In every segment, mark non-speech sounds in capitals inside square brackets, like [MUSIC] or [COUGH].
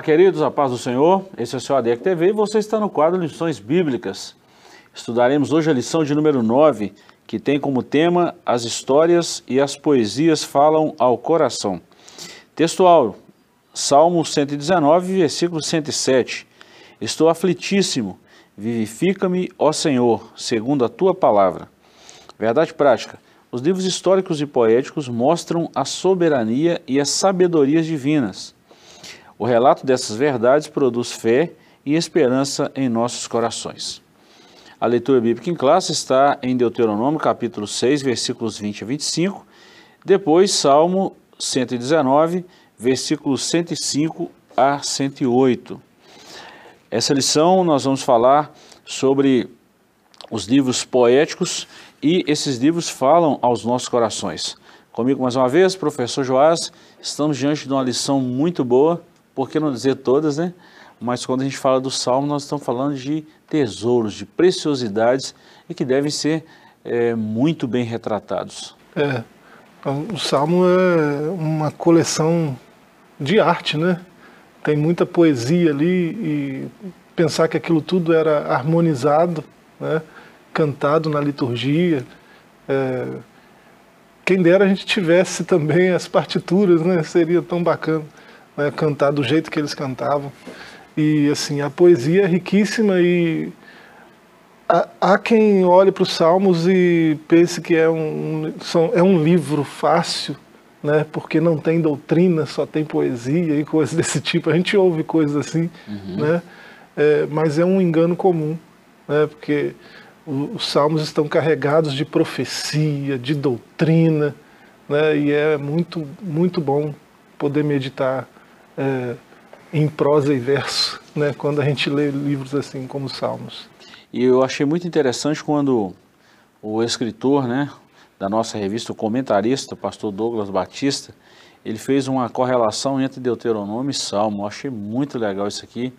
Olá, queridos, a paz do Senhor. Esse é o seu ADEC TV e você está no quadro Lições Bíblicas. Estudaremos hoje a lição de número 9, que tem como tema As histórias e as poesias falam ao coração. Textual, Salmo 119, versículo 107. Estou aflitíssimo, vivifica-me, ó Senhor, segundo a tua palavra. Verdade prática. Os livros históricos e poéticos mostram a soberania e as sabedorias divinas. O relato dessas verdades produz fé e esperança em nossos corações. A leitura bíblica em classe está em Deuteronômio capítulo 6, versículos 20 a 25, depois Salmo 119, versículos 105 a 108. Essa lição nós vamos falar sobre os livros poéticos e esses livros falam aos nossos corações. Comigo mais uma vez, professor Joás, estamos diante de uma lição muito boa por que não dizer todas, né? Mas quando a gente fala do Salmo, nós estamos falando de tesouros, de preciosidades e que devem ser é, muito bem retratados. É, o Salmo é uma coleção de arte, né? Tem muita poesia ali e pensar que aquilo tudo era harmonizado, né? cantado na liturgia. É, quem dera a gente tivesse também as partituras, né? Seria tão bacana né, cantar do jeito que eles cantavam. E assim, a poesia é riquíssima e há, quem olhe para os Salmos e pense que é um, são, é um livro fácil, né, porque não tem doutrina, só tem poesia e coisas [LAUGHS] desse tipo. A gente ouve coisas assim, uhum. né, é, mas é um engano comum, né, porque os Salmos estão carregados de profecia, de doutrina, né, e é muito, muito bom poder meditar é, em prosa e verso, né, quando a gente lê livros assim como os Salmos. E eu achei muito interessante quando o escritor né, da nossa revista, o comentarista, o pastor Douglas Batista, ele fez uma correlação entre Deuteronômio e Salmo. Eu achei muito legal isso aqui,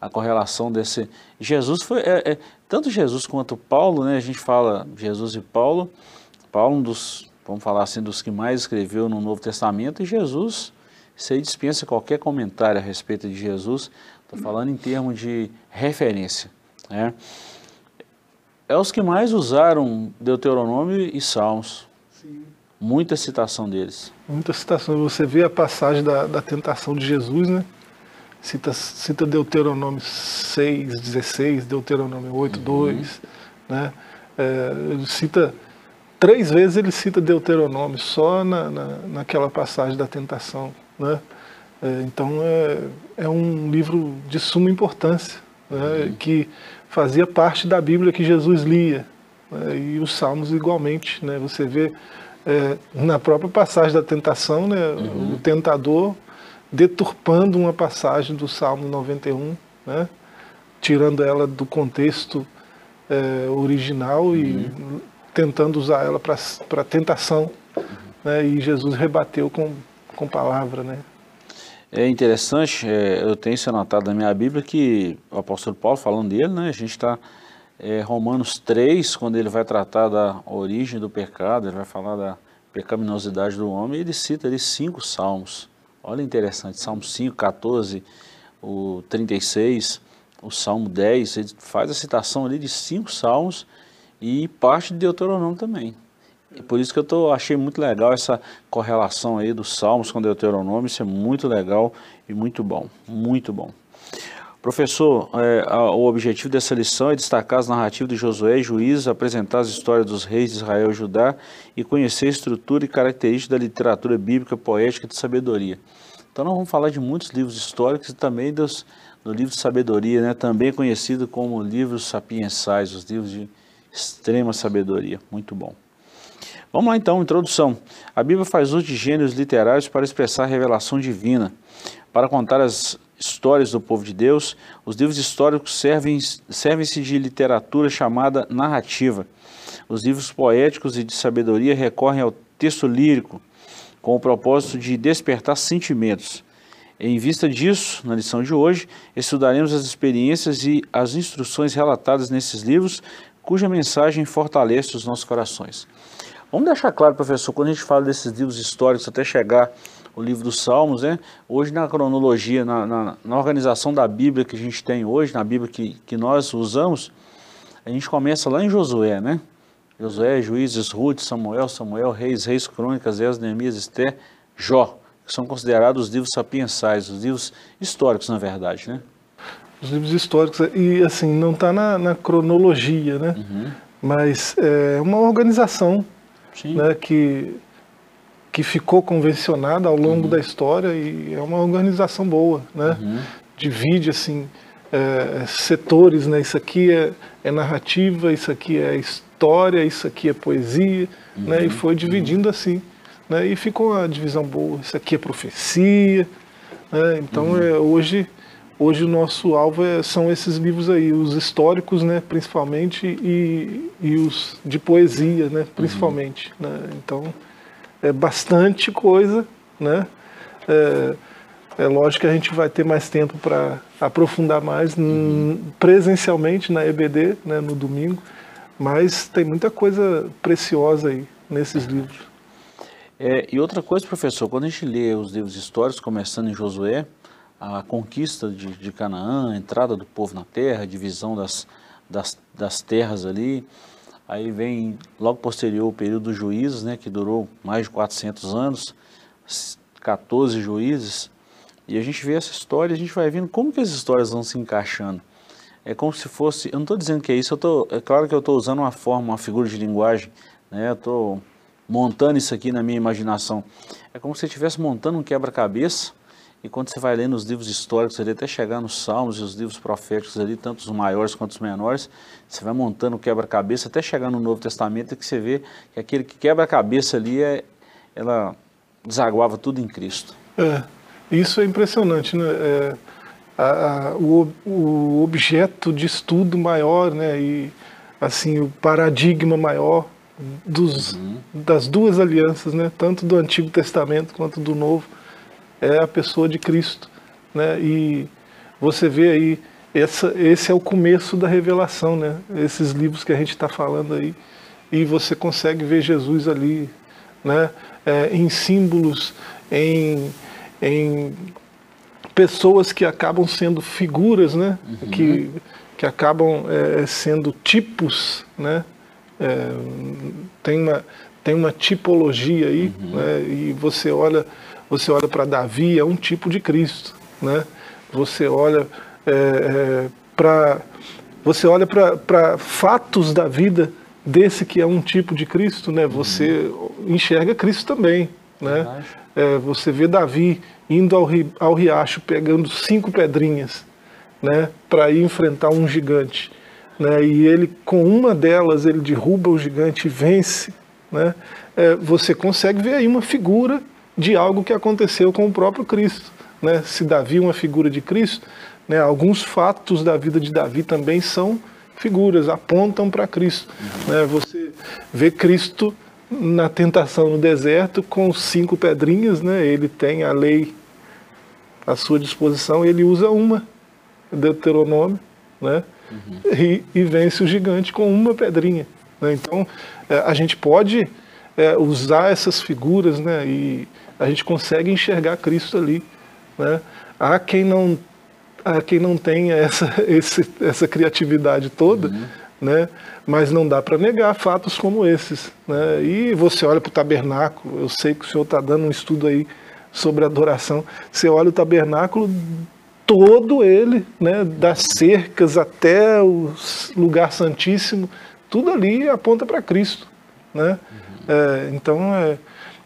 a correlação desse... Jesus foi... É, é, tanto Jesus quanto Paulo, né, a gente fala Jesus e Paulo, Paulo um dos, vamos falar assim, dos que mais escreveu no Novo Testamento, e Jesus isso aí dispensa qualquer comentário a respeito de Jesus, estou falando em termos de referência. Né? É os que mais usaram Deuteronômio e Salmos. Sim. Muita citação deles. Muita citação. Você vê a passagem da, da tentação de Jesus, né? Cita, cita Deuteronômio 6, 16, Deuteronômio 8, uhum. 2, né? É, cita, três vezes ele cita Deuteronômio, só na, na, naquela passagem da tentação. Né? É, então é, é um livro de suma importância, né? uhum. que fazia parte da Bíblia que Jesus lia. Né? E os Salmos igualmente. Né? Você vê é, na própria passagem da tentação, né? Uhum. o tentador deturpando uma passagem do Salmo 91, né? tirando ela do contexto é, original uhum. e tentando usar ela para tentação. Uhum. Né? E Jesus rebateu com com palavra, né? É interessante, é, eu tenho isso anotado na minha Bíblia, que o apóstolo Paulo, falando dele, né, a gente está é, Romanos 3, quando ele vai tratar da origem do pecado, ele vai falar da pecaminosidade do homem, ele cita ali cinco salmos. Olha interessante, Salmo 5, 14, o 36, o Salmo 10, ele faz a citação ali de cinco salmos e parte de Deuteronômio também. E por isso que eu tô, achei muito legal essa correlação aí dos Salmos com Deuteronômio, isso é muito legal e muito bom, muito bom. Professor, é, a, o objetivo dessa lição é destacar as narrativas de Josué e Juízes, apresentar as histórias dos reis de Israel e Judá e conhecer a estrutura e características da literatura bíblica, poética e de sabedoria. Então nós vamos falar de muitos livros históricos e também dos, do livro de sabedoria, né, também conhecido como livros sapiensais, os livros de extrema sabedoria. Muito bom. Vamos lá então, introdução. A Bíblia faz uso de gêneros literários para expressar a revelação divina. Para contar as histórias do povo de Deus, os livros históricos servem-se servem de literatura chamada narrativa. Os livros poéticos e de sabedoria recorrem ao texto lírico, com o propósito de despertar sentimentos. Em vista disso, na lição de hoje, estudaremos as experiências e as instruções relatadas nesses livros, cuja mensagem fortalece os nossos corações. Vamos deixar claro, professor, quando a gente fala desses livros históricos até chegar o livro dos Salmos, né? Hoje na cronologia, na, na, na, organização da Bíblia que a gente tem hoje, na Bíblia que, que nós usamos, a gente começa lá em Josué, né? Josué, Juízes, Ruth, Samuel, Samuel, Reis, Reis, Crônicas, Esdras, Neemias, Esté, Jó, que são considerados os livros sapiensais, os livros históricos, na verdade, né? Os livros históricos, e assim, não está na, na, cronologia, né? Uhum. Mas é uma organização né, que que ficou convencionada ao longo uhum. da história e é uma organização boa, né? Uhum. Divide assim é, setores, né? Isso aqui é, é, narrativa, isso aqui é história, isso aqui é poesia, uhum. né? E uhum. foi dividindo uhum. assim, né? E ficou uma divisão boa. Isso aqui é profecia, né? Então uhum. é, hoje hoje o nosso alvo é, são esses livros aí, os históricos, né? Principalmente e, e os de poesia, né? Principalmente, né? Então é bastante coisa, né? É, é lógico que a gente vai ter mais tempo para aprofundar mais uhum. presencialmente na EBD, né, no domingo, mas tem muita coisa preciosa aí nesses livros. É, e outra coisa, professor, quando a gente lê os livros históricos, começando em Josué, a conquista de, de Canaã, a entrada do povo na terra, a divisão das, das, das terras ali, Aí vem logo posterior o período dos juízes, né, que durou mais de 400 anos, 14 juízes, e a gente vê essa história, a gente vai vendo como que as histórias vão se encaixando. É como se fosse, eu não estou dizendo que é isso, eu tô, é claro que eu estou usando uma forma, uma figura de linguagem, né, eu estou montando isso aqui na minha imaginação. É como se você estivesse montando um quebra-cabeça, e quando você vai lendo os livros históricos ali, até chegar nos Salmos e os livros proféticos ali, tanto os maiores quanto os menores, você vai montando o quebra-cabeça até chegar no Novo Testamento que você vê que aquele que quebra-cabeça ali, é, ela desaguava tudo em Cristo. É, isso é impressionante, né? É, a, a, o, o objeto de estudo maior, né? E assim, o paradigma maior dos, uhum. das duas alianças, né? Tanto do Antigo Testamento quanto do Novo é a pessoa de Cristo. Né? E você vê aí, essa, esse é o começo da revelação, né? esses livros que a gente está falando aí. E você consegue ver Jesus ali, né? É, em símbolos, em, em pessoas que acabam sendo figuras, né? Uhum. Que, que acabam é, sendo tipos, né? É, tem, uma, tem uma tipologia aí, uhum. né? e você olha você olha para Davi, é um tipo de Cristo. Né? Você olha é, é, para você olha para fatos da vida desse que é um tipo de Cristo, né? Você uhum. enxerga Cristo também, né? É, você vê Davi indo ao, ri, ao riacho pegando cinco pedrinhas, né? Para ir enfrentar um gigante, né? E ele com uma delas ele derruba o gigante e vence, né? É, você consegue ver aí uma figura de algo que aconteceu com o próprio Cristo. Né? Se Davi é uma figura de Cristo, né, alguns fatos da vida de Davi também são figuras, apontam para Cristo. Né? Você vê Cristo na tentação no deserto com cinco pedrinhas, né? ele tem a lei à sua disposição, ele usa uma, Deuteronômio, né? Uhum. E, e, vence o gigante com uma pedrinha. Né? Então, é, a gente pode é, usar essas figuras né? e a gente consegue enxergar Cristo ali. Né? Há quem não, há quem não tenha essa, [LAUGHS] esse, essa criatividade toda, uhum. né? mas não dá para negar fatos como esses. Né? E você olha para o tabernáculo, eu sei que o senhor está dando um estudo aí sobre adoração, você olha o tabernáculo todo ele, né, das cercas até o lugar santíssimo, tudo ali aponta para Cristo. Né? Uhum. É, então, é,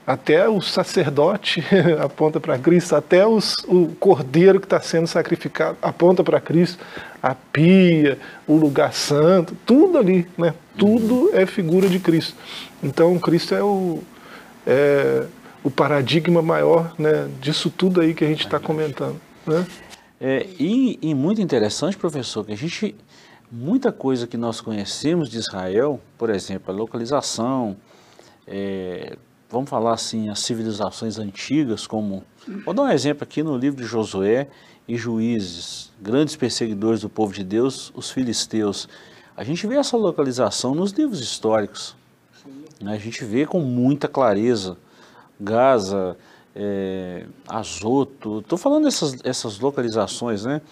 até o sacerdote [LAUGHS] aponta para Cristo, até os, o cordeiro que está sendo sacrificado aponta para Cristo, a pia, o lugar santo, tudo ali, né? Tudo é figura de Cristo. Então Cristo é o, é, o paradigma maior né, disso tudo aí que a gente está comentando. Né? É, e, e muito interessante, professor, que a gente, muita coisa que nós conhecemos de Israel, por exemplo, a localização, é, vamos falar assim, as civilizações antigas, como. Vou dar um exemplo aqui no livro de Josué e Juízes, grandes perseguidores do povo de Deus, os filisteus. A gente vê essa localização nos livros históricos. Né? A gente vê com muita clareza Gaza, é, Azoto, estou falando dessas essas localizações, né?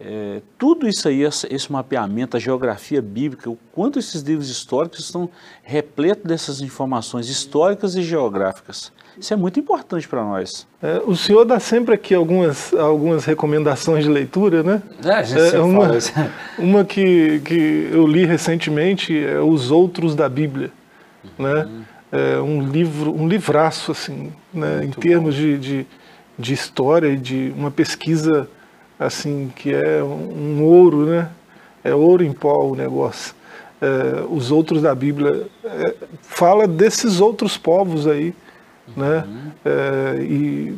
É, tudo isso aí, esse mapeamento, a geografia bíblica, o quanto esses livros históricos estão repletos dessas informações históricas e geográficas. Isso é muito importante para nós. É, o senhor dá sempre aqui algumas, algumas recomendações de leitura, né? É, a gente é, uma, [LAUGHS] uma que, que eu li recentemente é Os Outros da Bíblia, né? É um livro, um livraço, assim, né? em termos de, de, de história e de uma pesquisa assim, que é um ouro, né? É ouro em pó o negócio. É, os outros da Bíblia é, fala desses outros povos aí, né? É, e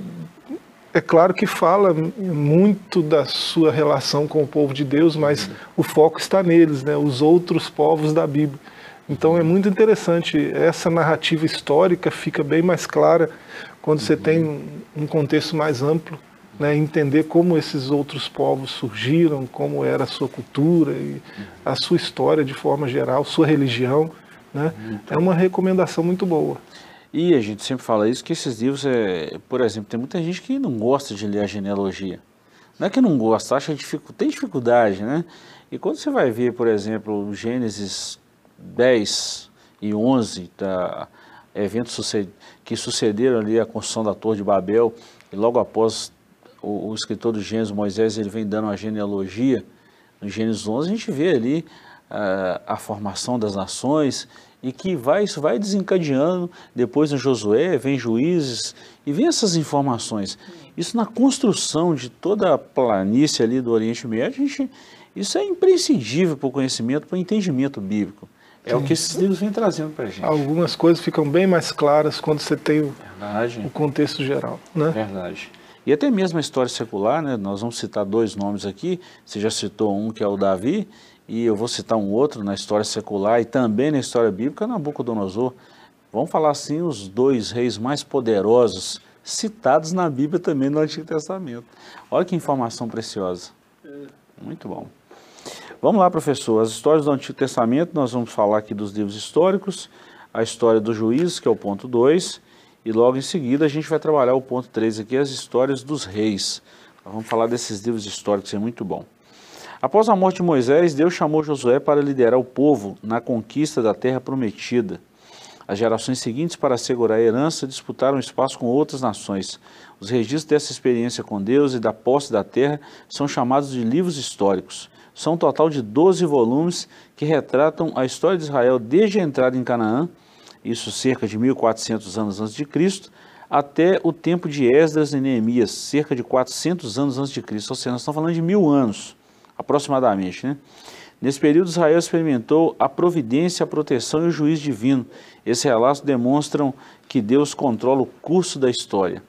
é claro que fala muito da sua relação com o povo de Deus, mas o foco está neles, né? Os outros povos da Bíblia. Então é muito interessante essa narrativa histórica fica bem mais clara quando você tem um contexto mais amplo né, entender como esses outros povos surgiram, como era a sua cultura e a sua história de forma geral, sua religião. Né, é uma recomendação muito boa. E a gente sempre fala isso, que esses livros, é, por exemplo, tem muita gente que não gosta de ler a genealogia. Não é que não gosta, acha dificu tem dificuldade, né? E quando você vai ver, por exemplo, Gênesis 10 e 11, tá, eventos que sucederam ali a construção da Torre de Babel, e logo após o, o escritor do Gênesis, Moisés, ele vem dando uma genealogia, no Gênesis 11 a gente vê ali uh, a formação das nações e que vai, isso vai desencadeando, depois no Josué vem juízes e vem essas informações. Isso na construção de toda a planície ali do Oriente Médio, a gente, isso é imprescindível para o conhecimento, para o entendimento bíblico. É Sim. o que esses livros vêm trazendo para a gente. Algumas coisas ficam bem mais claras quando você tem o, o contexto geral. Né? Verdade. E até mesmo a história secular, né? nós vamos citar dois nomes aqui, você já citou um que é o Davi, e eu vou citar um outro na história secular e também na história bíblica, Nabucodonosor. Vamos falar assim, os dois reis mais poderosos citados na Bíblia também no Antigo Testamento. Olha que informação preciosa. Muito bom. Vamos lá, professor. As histórias do Antigo Testamento, nós vamos falar aqui dos livros históricos, a história dos juízes, que é o ponto 2, e logo em seguida a gente vai trabalhar o ponto 3 aqui, as histórias dos reis. Vamos falar desses livros históricos, é muito bom. Após a morte de Moisés, Deus chamou Josué para liderar o povo na conquista da terra prometida. As gerações seguintes, para assegurar a herança, disputaram espaço com outras nações. Os registros dessa experiência com Deus e da posse da terra são chamados de livros históricos. São um total de 12 volumes que retratam a história de Israel desde a entrada em Canaã isso cerca de 1400 anos antes de Cristo, até o tempo de Esdras e Neemias, cerca de 400 anos antes de Cristo, ou seja, nós estamos falando de mil anos, aproximadamente. Né? Nesse período, Israel experimentou a providência, a proteção e o juízo divino. Esses relatos demonstram que Deus controla o curso da história.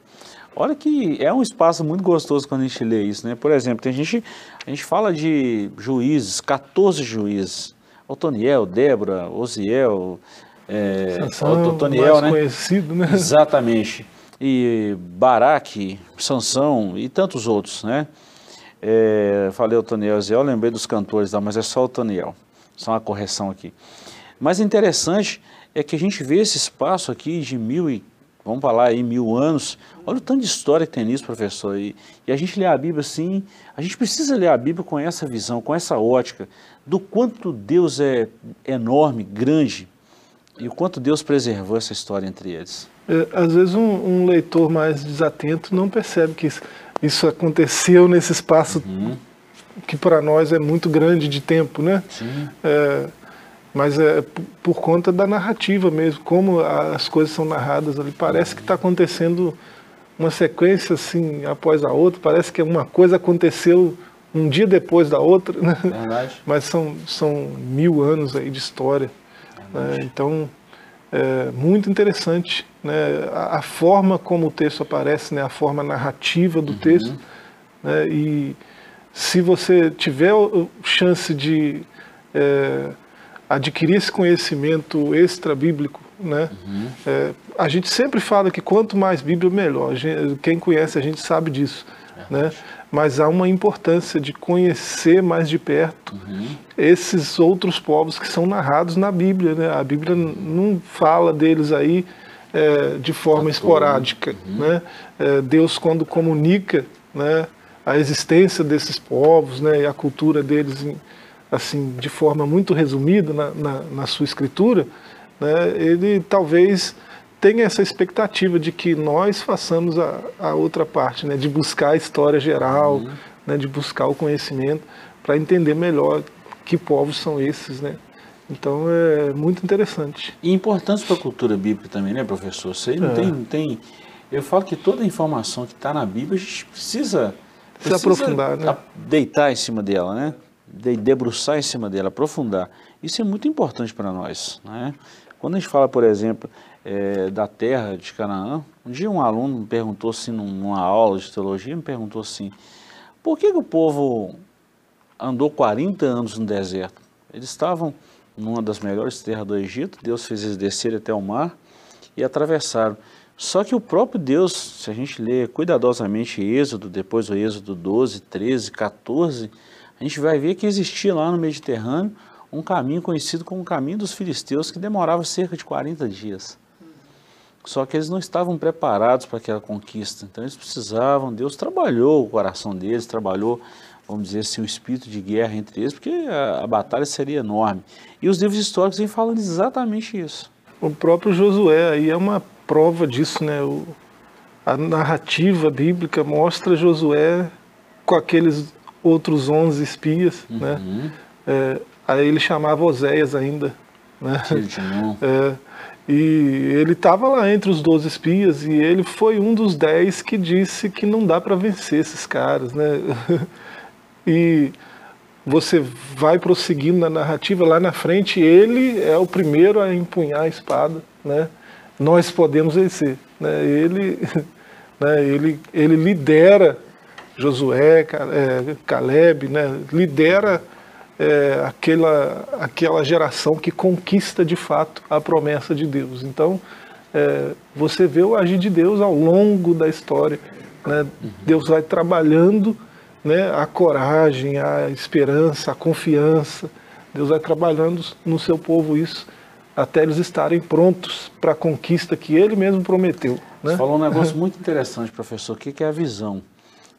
Olha que é um espaço muito gostoso quando a gente lê isso, né? Por exemplo, tem gente, a gente fala de juízes, 14 juízes, Otoniel, Débora, Osiel, é, Sansão, Otoniel, né? conhecido, né? Exatamente. E Baraque, Sansão e tantos outros, né? É, falei Otoniel eu lembrei dos cantores lá, mas é só Otoniel. Só uma correção aqui. Mas interessante é que a gente vê esse espaço aqui de mil e, vamos falar aí, mil anos. Olha o tanto de história que tem nisso, professor. E, e a gente lê a Bíblia assim, a gente precisa ler a Bíblia com essa visão, com essa ótica, do quanto Deus é enorme, grande, e o quanto Deus preservou essa história entre eles? É, às vezes um, um, leitor mais desatento não percebe que isso, isso aconteceu nesse espaço uhum. que para nós é muito grande de tempo, né? Sim. É, mas é por conta da narrativa mesmo, como as coisas são narradas ali. Parece que está acontecendo uma sequência assim após a outra, parece que uma coisa aconteceu um dia depois da outra, né? Verdade. Mas são, são mil anos aí de história. Né? Então, é muito interessante né? a, a, forma como o texto aparece, né? a forma narrativa do uhum. texto. Né? E se você tiver chance de é, adquirir esse conhecimento extra-bíblico, né? Uhum. É, a gente sempre fala que quanto mais Bíblia, melhor. Gente, quem conhece a gente sabe disso. Né? Mas há uma importância de conhecer mais de perto uhum. esses outros povos que são narrados na Bíblia. Né? A Bíblia não fala deles aí é, de forma esporádica. Uhum. Né? É, Deus, quando comunica né, a existência desses povos né, e a cultura deles assim de forma muito resumida na, na, na sua escritura, né, ele talvez tenha essa expectativa de que nós façamos a, a outra parte, né, de buscar a história geral, uhum. né, de buscar o conhecimento para entender melhor que povos são esses, né? Então é muito interessante. E importante para a cultura bíblica também, né, professor? Você não, é. tem, não tem. Eu falo que toda a informação que está na Bíblia a gente precisa, precisa, precisa aprofundar, né? Deitar em cima dela, né? De, debruçar em cima dela, aprofundar. Isso é muito importante para nós, né? Quando a gente fala, por exemplo, é, da terra de Canaã. Um dia um aluno me perguntou assim, numa aula de teologia, me perguntou assim, por que, que o povo andou 40 anos no deserto? Eles estavam numa das melhores terras do Egito, Deus fez eles descerem até o mar e atravessaram. Só que o próprio Deus, se a gente ler cuidadosamente Êxodo, depois o Êxodo 12, 13, 14, a gente vai ver que existia lá no Mediterrâneo um caminho conhecido como o caminho dos filisteus, que demorava cerca de 40 dias. Só que eles não estavam preparados para aquela conquista, então eles precisavam, Deus trabalhou o coração deles, trabalhou, vamos dizer assim, o espírito de guerra entre eles, porque a, a batalha seria enorme. E os livros históricos vêm falando exatamente isso. O próprio Josué aí é uma prova disso, né? O, a narrativa bíblica mostra Josué com aqueles outros 11 espias, né? uhum. né? É, aí ele chamava Oséias ainda, né? [LAUGHS] É, e ele estava lá entre os 12 espias e ele foi um dos 10 que disse que não dá para vencer esses caras, né? [LAUGHS] e você vai prosseguindo na narrativa, lá na frente ele é o primeiro a empunhar a espada, né? Nós podemos vencer, né? Ele, [LAUGHS] né? ele, ele lidera Josué, é, Caleb, né? Lidera é, aquela, aquela geração que conquista de fato a promessa de Deus. Então, é, você vê o agir de Deus ao longo da história. Né? Uhum. Deus vai trabalhando né, a coragem, a esperança, a confiança. Deus vai trabalhando no seu povo isso até eles estarem prontos para a conquista que ele mesmo prometeu. Né? Você falou um negócio muito interessante, professor. O que é a visão?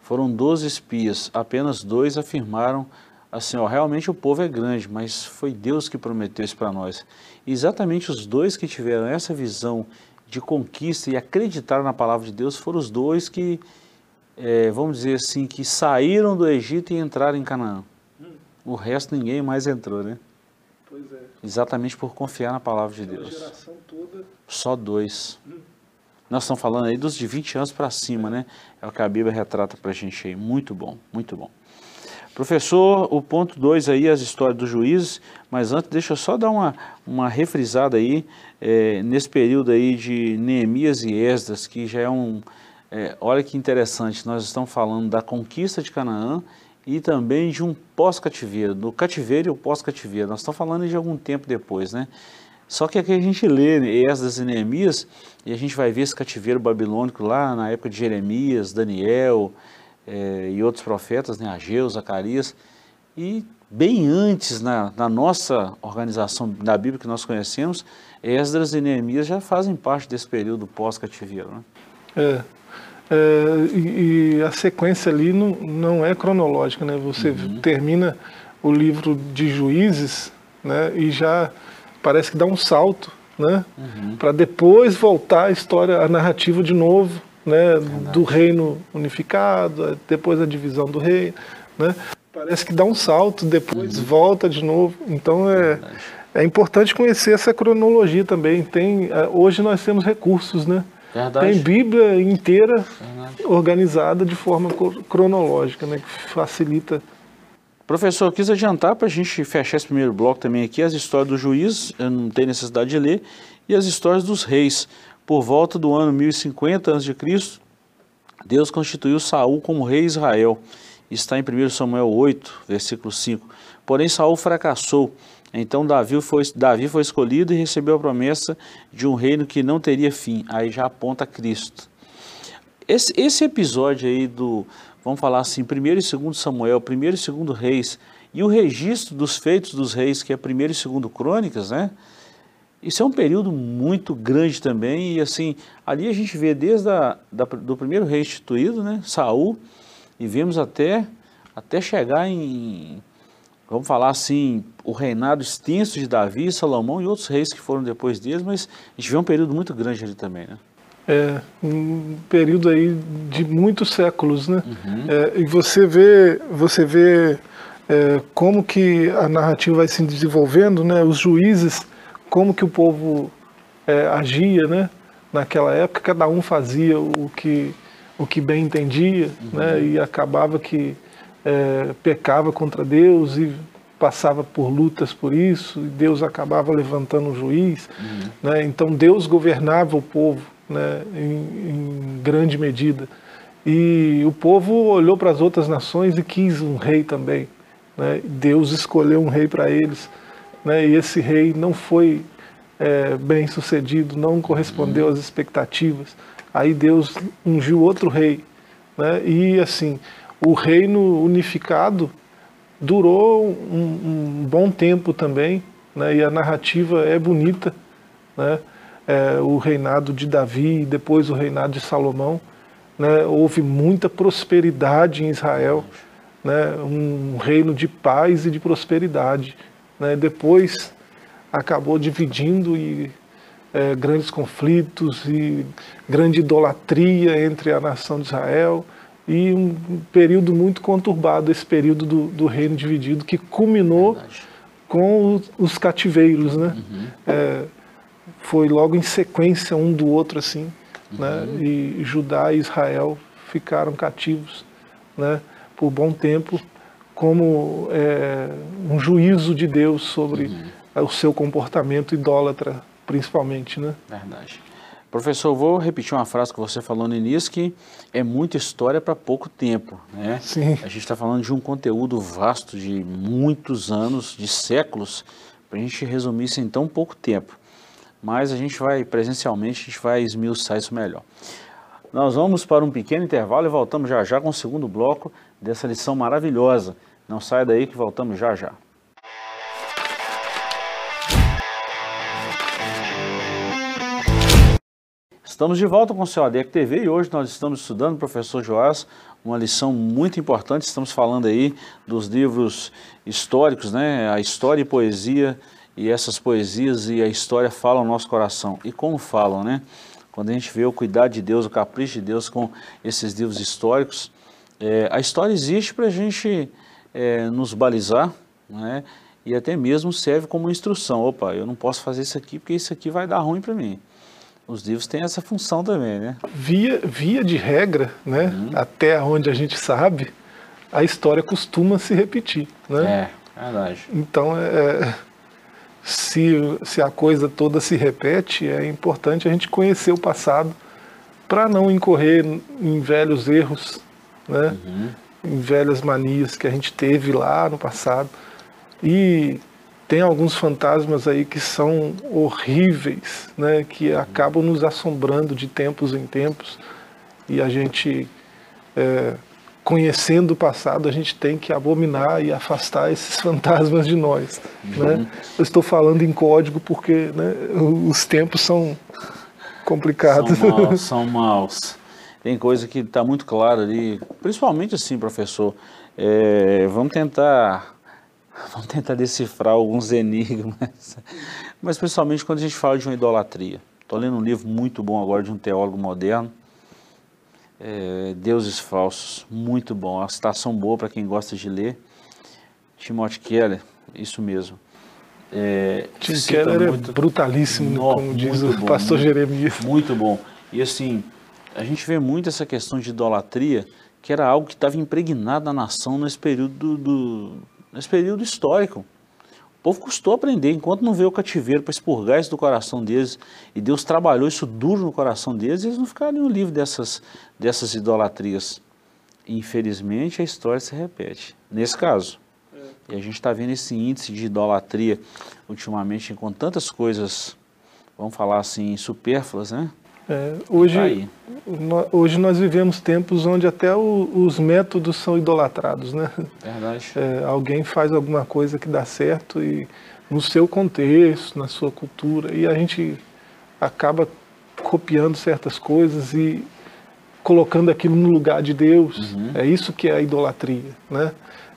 Foram 12 espias, apenas dois afirmaram assim, ó, realmente o povo é grande, mas foi Deus que prometeu isso para nós. E exatamente os dois que tiveram essa visão de conquista e acreditaram na palavra de Deus foram os dois que, é, vamos dizer assim, que saíram do Egito e entraram em Canaã. O resto ninguém mais entrou, né? Pois é. Exatamente por confiar na palavra de Deus. geração toda. Só dois. Hum. Nós estamos falando aí dos de 20 anos para cima, né? É o que a Bíblia retrata para a gente aí. Muito bom, muito bom. Professor, o ponto 2 aí, as histórias dos juízes, mas antes deixa eu só dar uma, uma refrisada aí, é, nesse período aí de Neemias e Esdras, que já é um, é, olha que interessante, nós estamos falando da conquista de Canaã e também de um pós-cativeiro, do cativeiro e o pós-cativeiro, nós estamos falando de algum tempo depois, né? Só que aqui a gente lê Esdras e Neemias e a gente vai ver esse cativeiro babilônico lá na época de Jeremias, Daniel, é, e outros profetas, né, Ageu, Zacarias, e bem antes na, na, nossa organização da Bíblia que nós conhecemos, Esdras e Neemias já fazem parte desse período pós-cativeiro. Né? É, é e, e, a sequência ali não, não é cronológica, né? Você uhum. termina o livro de Juízes, né? E já parece que dá um salto, né? Uhum. Para depois voltar a história, a narrativa de novo, né, do reino unificado, depois a divisão do reino, né? Parece que dá um salto, depois uhum. volta de novo. Então é, é importante conhecer essa cronologia também. Tem, é, hoje nós temos recursos, né? Verdade. Tem Bíblia inteira Verdade. organizada de forma cronológica, né? Que facilita. Professor, quis adiantar para a gente fechar esse primeiro bloco também aqui, as histórias do juiz, eu não tenho necessidade de ler, e as histórias dos reis por volta do ano 1050 a.C., Deus constituiu Saul como rei de Israel. Está em 1 Samuel 8, versículo 5. Porém, Saul fracassou. Então Davi foi, Davi foi escolhido e recebeu a promessa de um reino que não teria fim. Aí já aponta Cristo. esse, esse episódio aí do, vamos falar assim, primeiro e segundo Samuel, primeiro e segundo Reis, e o registro dos feitos dos reis, que é primeiro e segundo Crônicas, né? Isso é um período muito grande também, e assim, ali a gente vê desde a, da, do primeiro rei instituído, né, Saul, e vemos até, até chegar em, vamos falar assim, o reinado extenso de Davi, Salomão e outros reis que foram depois deles, mas a gente vê um período muito grande ali também, né? É, um período aí de muitos séculos, né? Uhum. É, e você vê, você vê é, como que a narrativa vai se desenvolvendo, né? Os juízes como que o povo é, agia, né? Naquela época, cada um fazia o que, o que bem entendia, uhum. né? E acabava que é, pecava contra Deus e passava por lutas por isso, e Deus acabava levantando um juiz, uhum. né? Então Deus governava o povo, né? Em, em grande medida. E o povo olhou para as outras nações e quis um rei também. Né? Deus escolheu um rei para eles né, e esse rei não foi é, bem sucedido, não correspondeu às expectativas. Aí Deus ungiu outro rei. Né, e assim, o reino unificado durou um, um bom tempo também, né, e a narrativa é bonita. É, o reinado de Davi e depois o reinado de Salomão. Né, houve muita prosperidade em Israel, né, um reino de paz e de prosperidade né, depois acabou dividindo e é, grandes conflitos e grande idolatria entre a nação de Israel e um período muito conturbado, esse período do, do reino dividido, que culminou Verdade. com os, os, cativeiros. Né? Uhum. É, foi logo em sequência um do outro assim, uhum. né? e Judá e Israel ficaram cativos né? por bom tempo como é, um juízo de Deus sobre uhum. o seu comportamento idólatra, principalmente, né? Verdade. Professor, vou repetir uma frase que você falou no início, que é muita história para pouco tempo. Né? Sim. A gente está falando de um conteúdo vasto de muitos anos, de séculos, para a gente resumir isso em tão pouco tempo. Mas a gente vai, presencialmente, a gente vai esmiuçar isso melhor. Nós vamos para um pequeno intervalo e voltamos já já com o segundo bloco dessa lição maravilhosa não sai daí que voltamos já já. Estamos de volta com o seu ADEC TV e hoje nós estamos estudando, professor Joás, uma lição muito importante. Estamos falando aí dos livros históricos, né? A história e poesia, e essas poesias e a história falam no nosso coração. E como falam, né? Quando a gente vê o cuidado de Deus, o capricho de Deus com esses livros históricos, é, a história existe para a gente é, nos balizar, né? e até mesmo serve como instrução. Opa, eu não posso fazer isso aqui porque isso aqui vai dar ruim para mim. Os livros têm essa função também, né? Via, via de regra, né? Uhum. Até onde a gente sabe, a história costuma se repetir, né? É, verdade. Então, é, se, se a coisa toda se repete, é importante a gente conhecer o passado para não incorrer em velhos erros, né? Uhum em velhas manias que a gente teve lá no passado. E tem alguns fantasmas aí que são horríveis, né, que acabam nos assombrando de tempos em tempos. E a gente, é, conhecendo o passado, a gente tem que abominar e afastar esses [LAUGHS] fantasmas de nós. Né? Uhum. Né? Eu estou falando em código porque né, os tempos são complicados. São maus. [LAUGHS] São maus tem coisa que está muito clara ali, principalmente assim, professor, é, vamos tentar vamos tentar decifrar alguns enigmas, mas principalmente quando a gente fala de uma idolatria. Estou lendo um livro muito bom agora de um teólogo moderno, é, Deuses Falsos, muito bom, uma citação boa para quem gosta de ler, Timothy Keller, isso mesmo. É, Tim Keller é muito, brutalíssimo, no, como diz o bom, pastor muito, Jeremias. Muito bom. E assim, a gente vê muito essa questão de idolatria, que era algo que estava impregnado na nação nesse período, do, do, nesse período histórico. Povo custou aprender, enquanto não veio o cativeiro para expurgar isso do coração deles, e Deus trabalhou isso duro no coração deles, eles não ficariam livres dessas, dessas idolatrias. Infelizmente, a história se repete, nesse caso. E a gente está vendo esse índice de idolatria ultimamente com tantas coisas, vamos falar assim, supérfluas, né? É, hoje, no, hoje nós vivemos tempos onde até o, os métodos são idolatrados, né? Verdade. É, alguém faz alguma coisa que dá certo e no seu contexto, na sua cultura, e a gente acaba copiando certas coisas e colocando aquilo no lugar de Deus. Uhum. É isso que é a idolatria, né?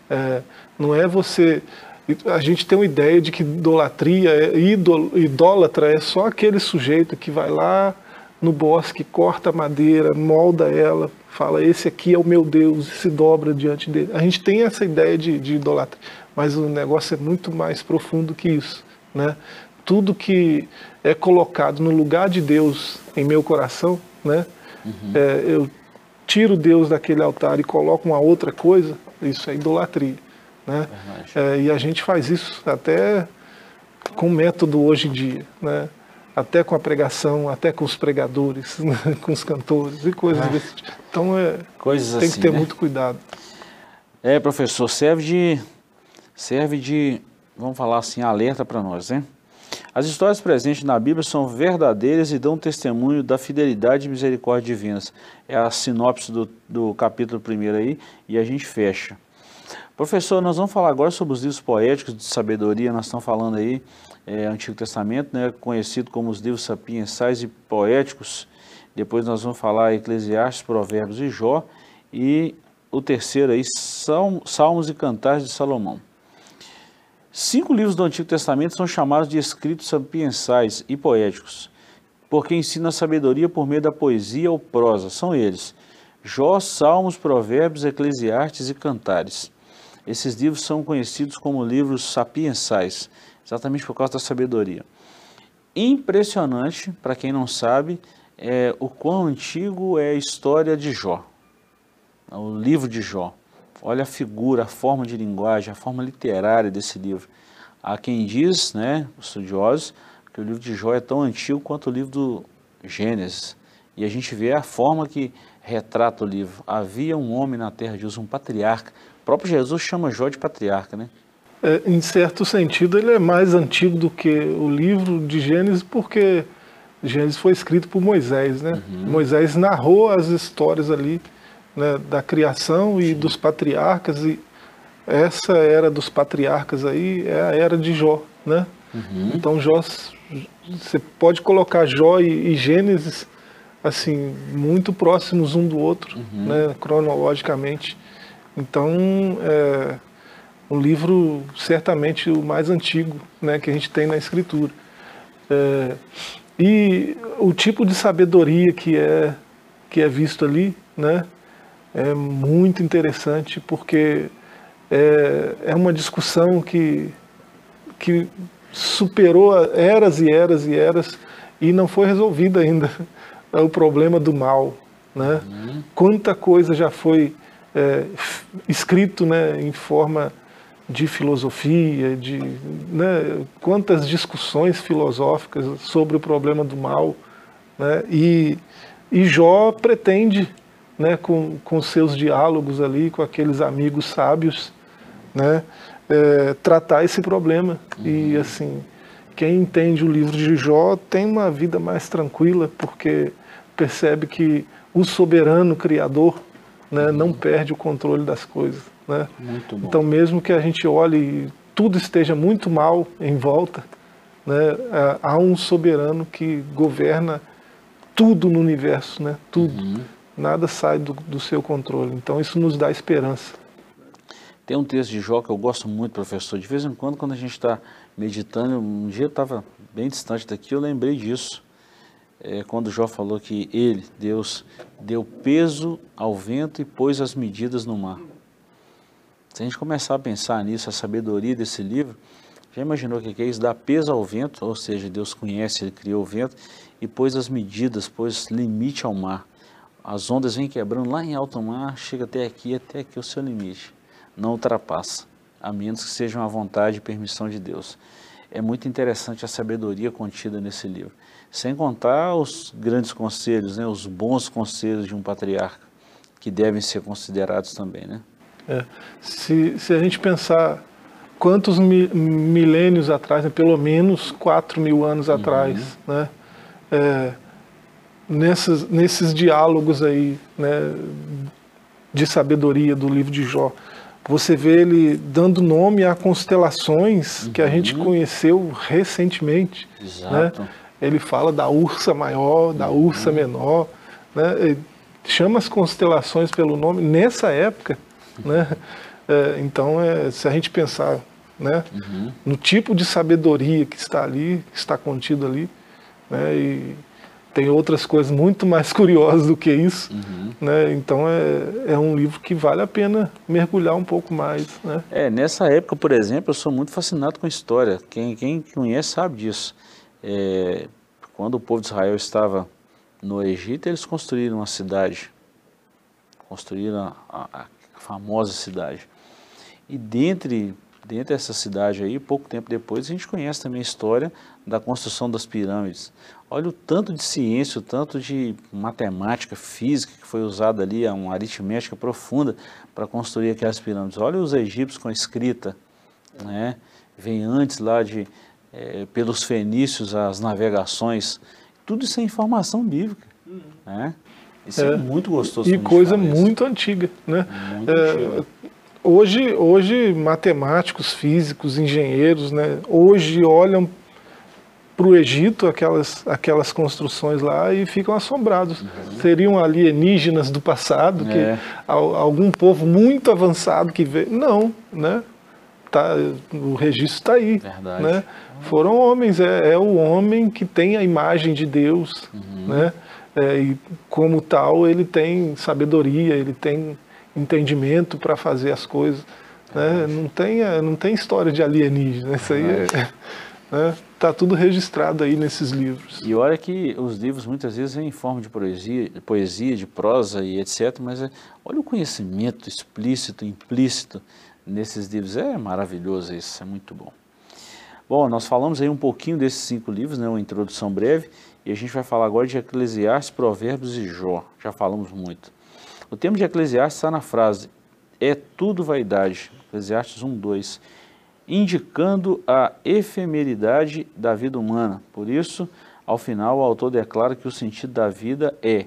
É, não é você a gente tem uma ideia de que idolatria, é, idólatra é só aquele sujeito que vai lá no bosque, corta a madeira, molda ela, fala: Esse aqui é o meu Deus, e se dobra diante dele. A gente tem essa ideia de, de idolatria, mas o negócio é muito mais profundo que isso. Né? Tudo que é colocado no lugar de Deus em meu coração, né? Uhum. É, eu tiro Deus daquele altar e coloco uma outra coisa, isso é idolatria. Né? É, e a gente faz isso até com método hoje em dia. Né? Até com a pregação, até com os pregadores, [LAUGHS] né? com os cantores e coisas ah, desse tipo. Então é, coisas tem assim, que ter né? muito cuidado. É, professor, serve de, serve de, vamos falar assim, alerta para nós, né? As histórias presentes na Bíblia são verdadeiras e dão testemunho da fidelidade e misericórdia divinas. É a sinopse do, do capítulo 1 aí, e a gente fecha. Professor, nós vamos falar agora sobre os livros poéticos de sabedoria, nós estamos falando aí é, Antigo Testamento, né, conhecido como os livros sapiensais e poéticos. Depois nós vamos falar Eclesiastes, Provérbios e Jó. E o terceiro aí, Salmos e Cantares de Salomão. Cinco livros do Antigo Testamento são chamados de escritos sapiensais e poéticos, porque ensinam a sabedoria por meio da poesia ou prosa. São eles: Jó, Salmos, Provérbios, Eclesiastes e Cantares. Esses livros são conhecidos como livros sapiensais exatamente por causa da sabedoria. Impressionante, para quem não sabe, é, o quão antigo é a história de Jó, o livro de Jó. Olha a figura, a forma de linguagem, a forma literária desse livro. Há quem diz, né, os estudiosos, que o livro de Jó é tão antigo quanto o livro do Gênesis. E a gente vê a forma que retrata o livro. Havia um homem na terra de Uz, um patriarca. O próprio Jesus chama Jó de patriarca, né? é, em certo sentido, ele é mais antigo do que o livro de Gênesis, porque Gênesis foi escrito por Moisés, né? Uhum. Moisés narrou as histórias ali né, da criação e Sim. dos patriarcas, e essa era dos patriarcas aí é a era de Jó, né? Uhum. Então Jó, você pode colocar Jó e, e, Gênesis assim muito próximos um do outro, uhum. né, cronologicamente. Então é, um livro certamente o mais antigo né, que a gente tem na escritura. É, e o tipo de sabedoria que é, que é visto ali né, é muito interessante porque é, é uma discussão que, que superou eras e eras e eras e não foi resolvida ainda [LAUGHS] o problema do mal. Né? Uhum. Quanta coisa já foi é, escrito né, em forma de filosofia, de né, quantas discussões filosóficas sobre o problema do mal. Né, e, e Jó pretende, né, com, com seus diálogos ali, com aqueles amigos sábios, né, é, tratar esse problema. Uhum. E assim, quem entende o livro de Jó tem uma vida mais tranquila, porque percebe que o soberano Criador né, não perde o controle das coisas. Né? Então, mesmo que a gente olhe e tudo esteja muito mal em volta, né, é, há um soberano que governa tudo no universo, né? tudo. Uhum. Nada sai do, do seu controle. Então, isso nos dá esperança. Tem um texto de Jó que eu gosto muito, professor. De vez em quando, quando a gente está meditando, um dia eu estava bem distante daqui, eu lembrei disso. É, quando Jó falou que ele, Deus, deu peso ao vento e pôs as medidas no mar. Se a gente começar a pensar nisso, a sabedoria desse livro, já imaginou o que é isso? Dar peso ao vento, ou seja, Deus conhece, Ele criou o vento e pôs as medidas, pôs limite ao mar. As ondas vêm quebrando lá em alto mar, chega até aqui, até aqui o seu limite. Não ultrapassa, a menos que seja uma vontade e permissão de Deus. É muito interessante a sabedoria contida nesse livro. Sem contar os grandes conselhos, né, os bons conselhos de um patriarca, que devem ser considerados também, né? É. Se, se a gente pensar quantos mi, milênios atrás, né, pelo menos 4 mil anos uhum. atrás, né, é, nessas, nesses diálogos aí, né, de sabedoria do livro de Jó. Você vê ele dando nome a constelações uhum. que a gente uhum. conheceu recentemente. Né? Exato. Né? Ele fala da ursa maior, da uhum. ursa menor, né? chama as constelações pelo nome nessa época. Né? É, então, é, se a gente pensar né, uhum. no tipo de sabedoria que está ali, que está contido ali, né, e tem outras coisas muito mais [LAUGHS] curiosas do que isso. Uhum. Né? Então é, é um livro que vale a pena mergulhar um pouco mais. Né? É, nessa época, por exemplo, eu sou muito fascinado com a história. Quem, quem conhece sabe disso. É, quando o povo de Israel estava no Egito, eles construíram uma cidade. Construíram a, a, a famosa cidade. E dentre, dentro dessa cidade aí, pouco tempo depois, a gente conhece também a história da construção das pirâmides. Olha o tanto de ciência, o tanto de matemática, física que foi usada ali, uma aritmética profunda para construir aquelas pirâmides. Olha os egípcios com a escrita, né? vem antes lá de, é, pelos fenícios, as navegações, tudo isso é informação bíblica. Uhum. Né? Isso é, é, muito gostoso. E coisa muito antiga. Né? Muito é, hoje, hoje, matemáticos, físicos, engenheiros, né, hoje olham para o Egito, aquelas, aquelas construções lá, e ficam assombrados. Uhum. Seriam alienígenas do passado, que é. algum povo muito avançado que veio. Não, né? Tá, o registro está aí. Verdade. Né? Foram homens, é, é, o homem que tem a imagem de Deus, uhum. né? É, e como tal, ele tem sabedoria, ele tem entendimento para fazer as coisas. Né? Não, tem, não tem história de alienígena, isso aí é. [LAUGHS] Né? Está tudo registrado aí nesses livros. E olha que os livros muitas vezes em forma de poesia, de, poesia, de prosa e etc. Mas é, olha o conhecimento explícito, implícito nesses livros. É maravilhoso isso, é muito bom. Bom, nós falamos aí um pouquinho desses cinco livros, né, uma introdução breve, e a gente vai falar agora de Eclesiastes, Provérbios e Jó. Já falamos muito. O tema de Eclesiastes está na frase, é tudo vaidade, Eclesiastes 1, 2 indicando a efemeridade da vida humana. Por isso, ao final, o autor declara que o sentido da vida é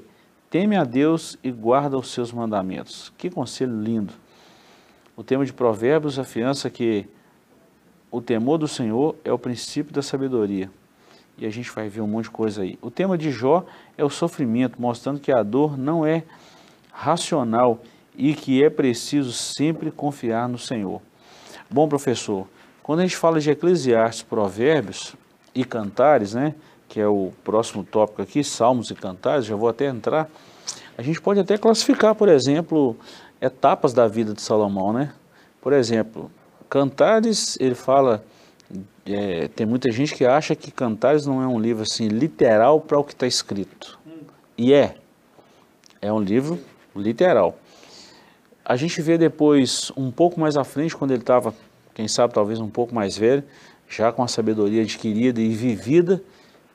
teme a Deus e guarda os seus mandamentos. Que conselho lindo! O tema de Provérbios afiança que o temor do Senhor é o princípio da sabedoria. E a gente vai ver um monte de coisa aí. O tema de Jó é o sofrimento, mostrando que a dor não é racional e que é preciso sempre confiar no Senhor. Bom, professor, quando a gente fala de Eclesiastes, Provérbios e Cantares, né, que é o próximo tópico aqui, Salmos e Cantares, já vou até entrar, a gente pode até classificar, por exemplo, etapas da vida de Salomão, né? Por exemplo, Cantares, ele fala, é, tem muita gente que acha que Cantares não é um livro assim literal para o que está escrito. E é, é um livro literal. A gente vê depois, um pouco mais à frente, quando ele estava, quem sabe, talvez um pouco mais velho, já com a sabedoria adquirida e vivida,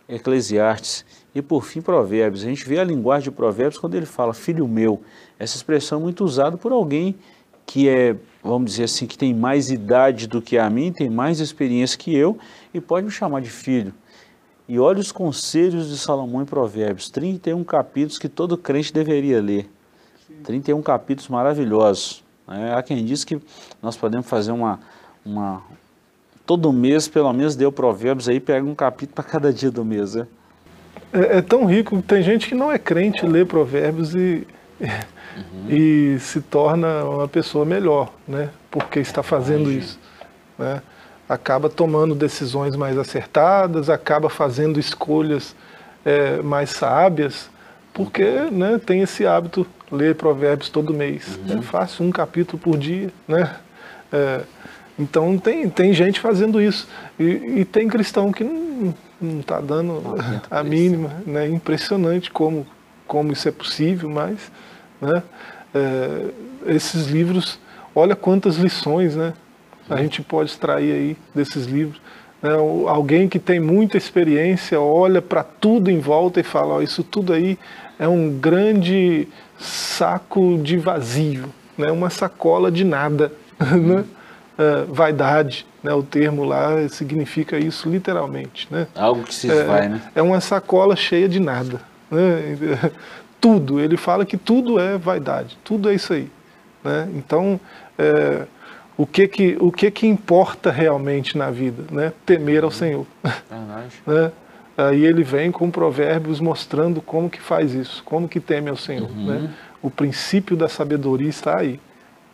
Eclesiastes. E por fim, Provérbios. A gente vê a linguagem de Provérbios quando ele fala, filho meu. Essa expressão é muito usada por alguém que é, vamos dizer assim, que tem mais idade do que a mim, tem mais experiência que eu e pode me chamar de filho. E olha os conselhos de Salomão em Provérbios, 31 capítulos que todo crente deveria ler. 31 capítulos maravilhosos. É, há quem diz que nós podemos fazer uma, uma... Todo mês, pelo menos, deu provérbios aí, pega um capítulo para cada dia do mês. É? É, é tão rico, tem gente que não é crente, lê provérbios e, uhum. e se torna uma pessoa melhor, né? Porque está fazendo isso. Né? Acaba tomando decisões mais acertadas, acaba fazendo escolhas é, mais sábias, porque né, tem esse hábito ler provérbios todo mês. Uhum. É fácil, um capítulo por dia. Né? É, então tem, tem gente fazendo isso. E, e tem cristão que não está dando a mínima. Né? Impressionante como, como isso é possível, mas né? É, esses livros, olha quantas lições né? a gente pode extrair aí desses livros. Né? Alguém que tem muita experiência olha para tudo em volta e fala, oh, isso tudo aí é um grande saco de vazio, né? uma sacola de nada. [LAUGHS] Né? Uh, vaidade, né? o termo lá significa isso literalmente. Né? Algo que se esvai, é, né? É uma sacola cheia de nada. Né? [LAUGHS] Tudo, ele fala que tudo é vaidade, tudo é isso aí. Né? Então, é, o, que, que, o que, que importa realmente na vida? Né? Temer ao Senhor. [LAUGHS] né? Aí ele vem com provérbios mostrando como que faz isso, como que teme ao Senhor. Uhum. Né? O princípio da sabedoria está aí.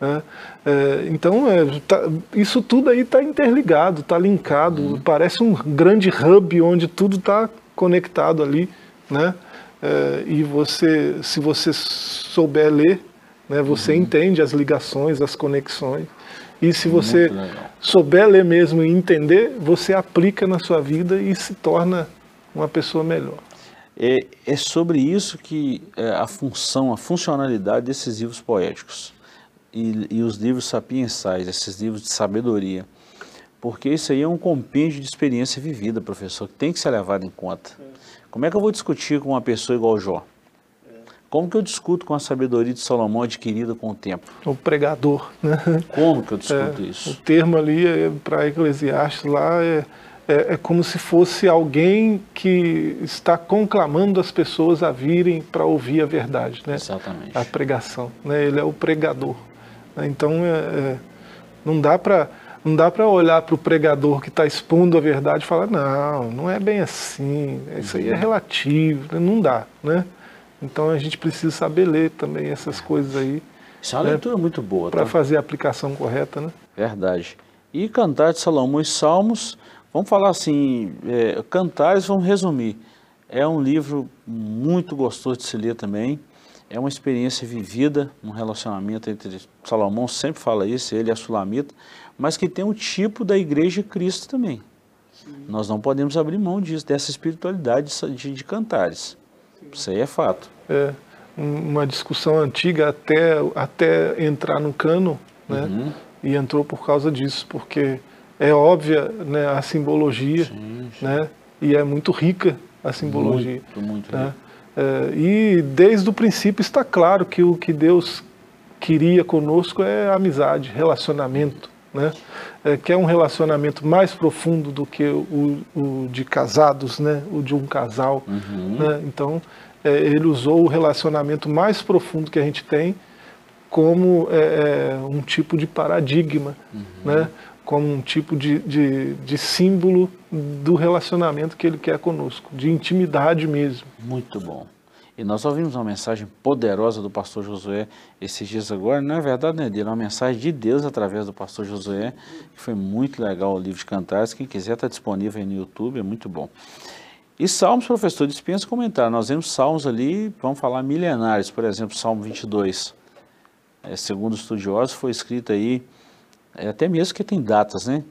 Né? É, então, é, tá, isso tudo aí está interligado, está linkado, uhum. parece um grande hub onde tudo está conectado ali. Né? É, e você, se você souber ler, né, você uhum. entende as ligações, as conexões. E se você souber ler mesmo e entender, você aplica na sua vida e se torna uma pessoa melhor. É, é sobre isso que é a função, a funcionalidade desses livros poéticos e, e os livros sapiensais, esses livros de sabedoria. Porque isso aí é um compêndio de experiência vivida, professor, que tem que ser levado em conta. Como é que eu vou discutir com uma pessoa igual Jó? Como que eu discuto com a sabedoria de Salomão adquirida com o tempo? O pregador, né? Como que eu [LAUGHS] discuto é, isso? O termo ali é, para Eclesiastes lá é, é, é, como se fosse alguém que está conclamando as pessoas a virem para ouvir a verdade, né? Exatamente. A pregação, né? Ele é o pregador. Então, é, é não dá para não dá para olhar para o pregador que está expondo a verdade e falar, não, não é bem assim, isso aí é uhum. relativo, não dá, né? Então a gente precisa saber ler também essas coisas aí. Isso é uma né? leitura muito boa. Para tá? fazer a aplicação correta, né? Verdade. E Cantar de Salomão e Salmos, vamos falar assim, é, Cantares, vamos resumir. É um livro muito gostoso de se ler também. É uma experiência vivida, um relacionamento entre Salomão, sempre fala isso, ele e a Sulamita, mas que tem um tipo da igreja de Cristo também. Sim. Nós não podemos abrir mão disso, dessa espiritualidade de, de cantares. Sim. Isso aí é fato. É, uma discussão antiga até, até entrar no cano, né? Uhum. E entrou por causa disso, porque é óbvia né, a simbologia, sim, né? E é muito rica a simbologia. Muito, muito né? É, e desde o princípio está claro que o que Deus queria conosco é amizade, relacionamento, né? É, que é um relacionamento mais profundo do que o, o de casados, né? o de um casal. Uhum. Né? Então, é, ele usou o relacionamento mais profundo que a gente tem como é, é um tipo de paradigma, uhum. né? Como um tipo de, de, de, símbolo do relacionamento que ele quer conosco, de intimidade mesmo. Muito bom. E nós ouvimos uma mensagem poderosa do pastor Josué esses dias agora, não é verdade, né, dele? Uma mensagem de Deus através do pastor Josué, que foi muito legal o livro de cantares. Quem quiser está disponível aí no YouTube, é muito bom. E Salmos, professor, dispensa comentar. Nós vemos Salmos ali, vamos falar milenares, por exemplo, Salmo 22. É, segundo estudiosos, foi escrito aí é, até mesmo que tem datas, né?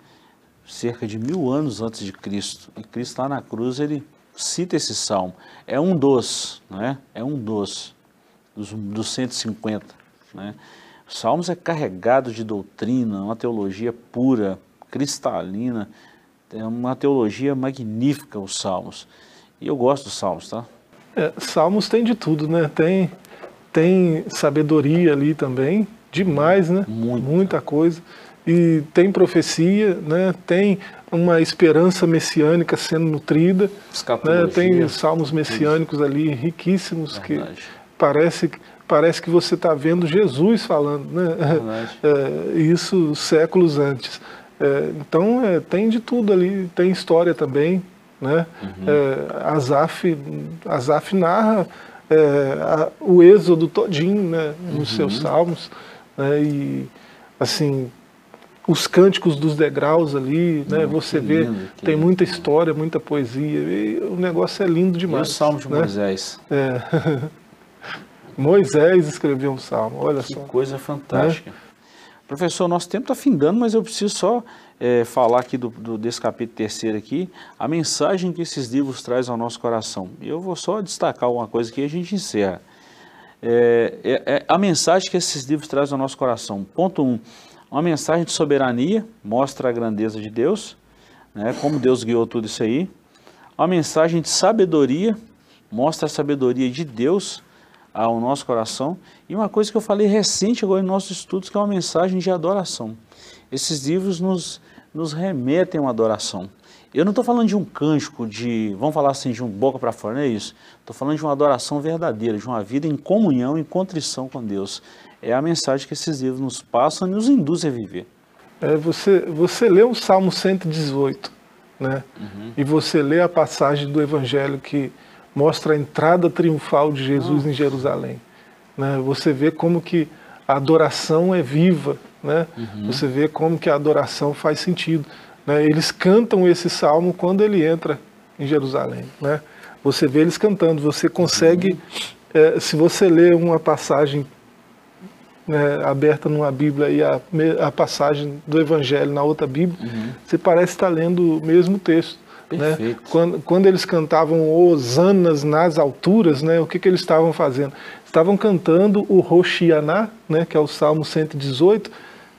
Cerca de mil anos antes de Cristo. E Cristo lá na cruz, ele cita esse salmo. É um dos, não é? É um dos, dos, dos 150, né? Salmos é carregado de doutrina, uma teologia pura, cristalina, é uma teologia magnífica os Salmos. E eu gosto dos Salmos, tá? É, salmos tem de tudo, né? Tem, tem sabedoria ali também, demais, né? Muito. Muita coisa e tem profecia, né? tem uma esperança messiânica sendo nutrida, né? tem salmos messiânicos ali riquíssimos Verdade. que parece, parece que você está vendo Jesus falando, né? [LAUGHS] É, isso séculos antes. É, então é, tem de tudo ali, tem história também, né? Uhum. É, Asaf, Asaf narra é, a, o êxodo todinho, né? Nos uhum. seus salmos, né? e assim os cânticos dos degraus ali, né? Você vê, lindo, tem muita história, muita poesia, e o negócio é lindo demais. E o Salmo de né? Moisés. É. [LAUGHS] Moisés escreveu um salmo, olha que só. Que coisa fantástica. É. Professor, nosso tempo está findando, mas eu preciso só é, falar aqui do, do, desse capítulo terceiro aqui, a mensagem que esses livros trazem ao nosso coração. Eu vou só destacar uma coisa aqui e a gente encerra. É, é, é, a mensagem que esses livros trazem ao nosso coração. Ponto 1. Um, uma mensagem de soberania, mostra a grandeza de Deus, né, como Deus guiou tudo isso aí. Uma mensagem de sabedoria, mostra a sabedoria de Deus ao nosso coração. E uma coisa que eu falei recente agora em nossos estudos, que é uma mensagem de adoração. Esses livros nos, nos remetem a uma adoração. Eu não estou falando de um cântico, de, vamos falar assim, de um boca para fora, não é isso. Estou falando de uma adoração verdadeira, de uma vida em comunhão, em contrição com Deus. É a mensagem que esses livros nos passam e nos induzem a viver. É, você, você lê o Salmo 118, né? Uhum. E você lê a passagem do Evangelho que mostra a entrada triunfal de Jesus em Jerusalém. Né? Você vê como que a adoração é viva, né? Uhum. Você vê como que a adoração faz sentido. Né? Eles cantam esse salmo quando ele entra em Jerusalém. Né? Você vê eles cantando, você consegue, uhum. é, se você lê uma passagem né, aberta numa Bíblia e a, a, passagem do Evangelho na outra Bíblia, uhum. você parece estar lendo o mesmo texto. Né? Quando, quando, eles cantavam Osanas nas alturas, né, o que, que eles estavam fazendo? Estavam cantando o Roshianá, né, que é o Salmo 118,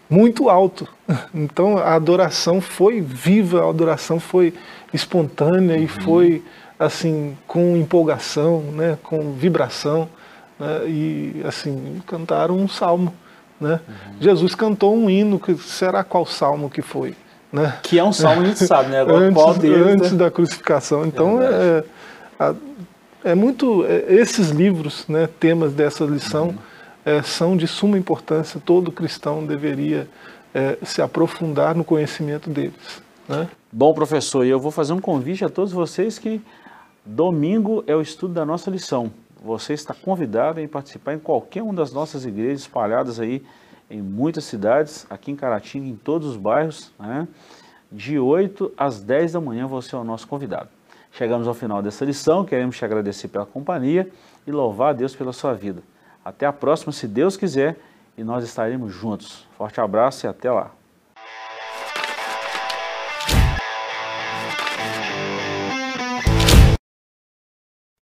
muito alto. [LAUGHS] Então a adoração foi viva, a adoração foi espontânea uhum. e foi assim com empolgação, né, com vibração, né, e assim cantaram um salmo. Né? Uhum. Jesus cantou um hino, que será qual salmo que foi? Né? Que é um salmo, a gente [LAUGHS] sabe, né? Agora, antes, deles, antes né? da crucificação. Então, é, é, é, muito. É, esses livros, né, temas dessa lição, uhum. é, são de suma importância. Todo cristão deveria é, se aprofundar no conhecimento deles. Né? Bom, professor, e eu vou fazer um convite a todos vocês que domingo é o estudo da nossa lição. Você está convidado a participar em qualquer uma das nossas igrejas espalhadas aí em muitas cidades, aqui em Caratinga, em todos os bairros, né? de 8 às 10 da manhã você é o nosso convidado. Chegamos ao final dessa lição, queremos te agradecer pela companhia e louvar a Deus pela sua vida. Até a próxima, se Deus quiser, e nós estaremos juntos. Forte abraço e até lá.